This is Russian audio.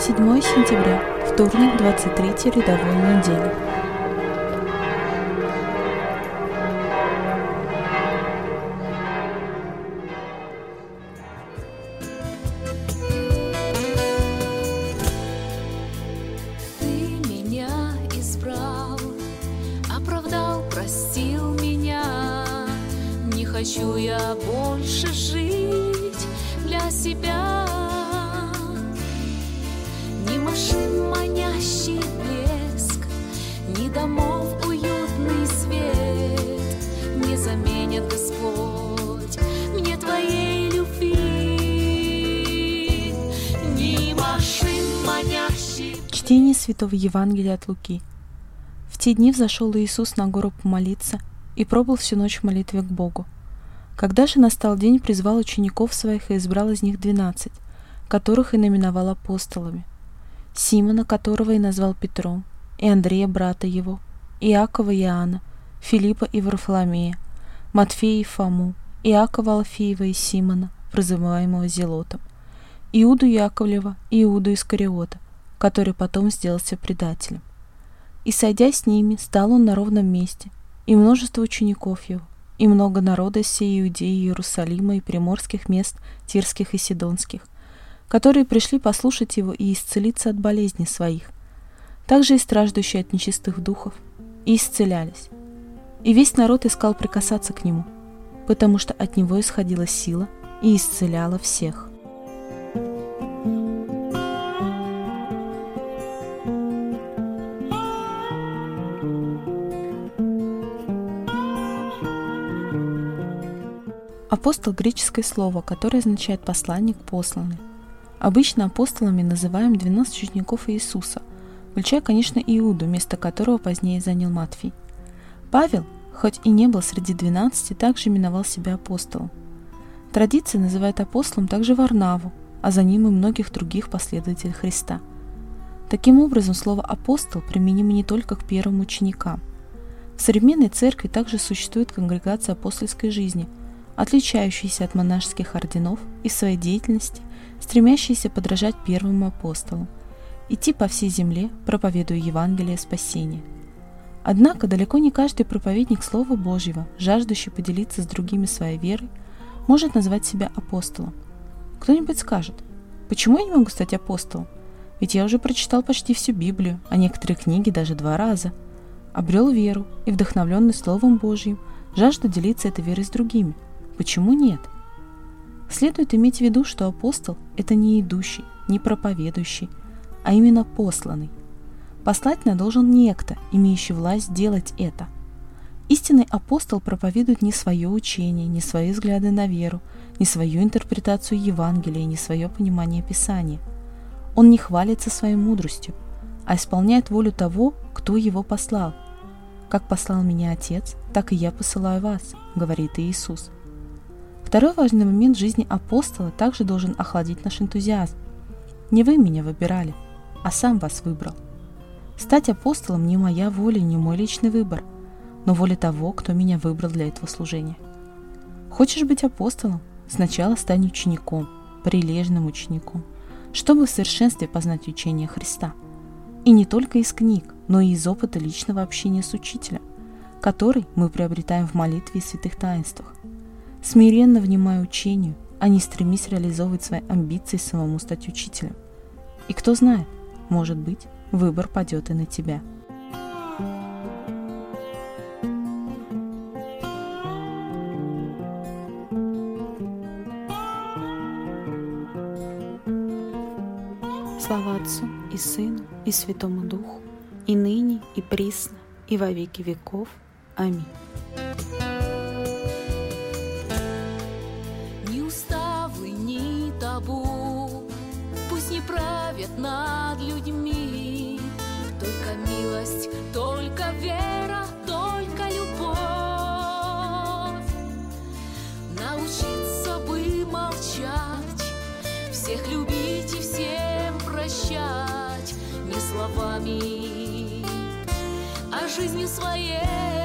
7 сентября, вторник, 23 рядовой недели. Хочу я больше жить для себя. Чтение Святого Евангелия от Луки. В те дни взошел Иисус на гору помолиться и пробыл всю ночь в молитве к Богу. Когда же настал день, призвал учеников своих и избрал из них двенадцать, которых и номиновал апостолами. Симона, которого и назвал Петром, и Андрея, брата его, Иакова и Иоанна, Филиппа и Варфоломея, Матфея и Фому, Иакова Алфеева и Симона, прозываемого Зелотом, Иуду Яковлева и Иуду Искариота, который потом сделался предателем. И, сойдя с ними, стал он на ровном месте, и множество учеников его, и много народа из всей Иудеи, Иерусалима и приморских мест, Тирских и Сидонских, которые пришли послушать его и исцелиться от болезней своих, также и страждущие от нечистых духов, и исцелялись. И весь народ искал прикасаться к нему, потому что от него исходила сила и исцеляла всех. Апостол – греческое слово, которое означает посланник, посланный. Обычно апостолами называем 12 учеников Иисуса, включая, конечно, Иуду, место которого позднее занял Матфий. Павел, хоть и не был среди 12, также именовал себя апостолом. Традиция называет апостолом также Варнаву, а за ним и многих других последователей Христа. Таким образом, слово «апостол» применимо не только к первым ученикам. В современной церкви также существует конгрегация апостольской жизни – отличающиеся от монашеских орденов и своей деятельности, стремящиеся подражать первым апостолам, идти по всей земле, проповедуя Евангелие спасения. Однако далеко не каждый проповедник Слова Божьего, жаждущий поделиться с другими своей верой, может назвать себя апостолом. Кто-нибудь скажет, почему я не могу стать апостолом? Ведь я уже прочитал почти всю Библию, а некоторые книги даже два раза. Обрел веру и, вдохновленный Словом Божьим, жажду делиться этой верой с другими – Почему нет? Следует иметь в виду, что апостол – это не идущий, не проповедующий, а именно посланный. Послательно должен некто, имеющий власть делать это. Истинный апостол проповедует не свое учение, не свои взгляды на веру, не свою интерпретацию Евангелия, не свое понимание Писания. Он не хвалится своей мудростью, а исполняет волю того, кто его послал. «Как послал меня Отец, так и я посылаю вас», — говорит Иисус. Второй важный момент жизни апостола также должен охладить наш энтузиазм. Не вы меня выбирали, а сам вас выбрал. Стать апостолом не моя воля, не мой личный выбор, но воля того, кто меня выбрал для этого служения. Хочешь быть апостолом? Сначала стань учеником, прилежным учеником, чтобы в совершенстве познать учение Христа. И не только из книг, но и из опыта личного общения с учителем, который мы приобретаем в молитве и святых таинствах смиренно внимая учению, а не стремись реализовывать свои амбиции самому стать учителем. И кто знает, может быть, выбор падет и на тебя. Слава Отцу и Сыну и Святому Духу, и ныне, и присно, и во веки веков. Аминь. Не правят над людьми. Только милость, только вера, только любовь. Научиться бы молчать Всех любить и всем прощать Не словами, а жизнью своей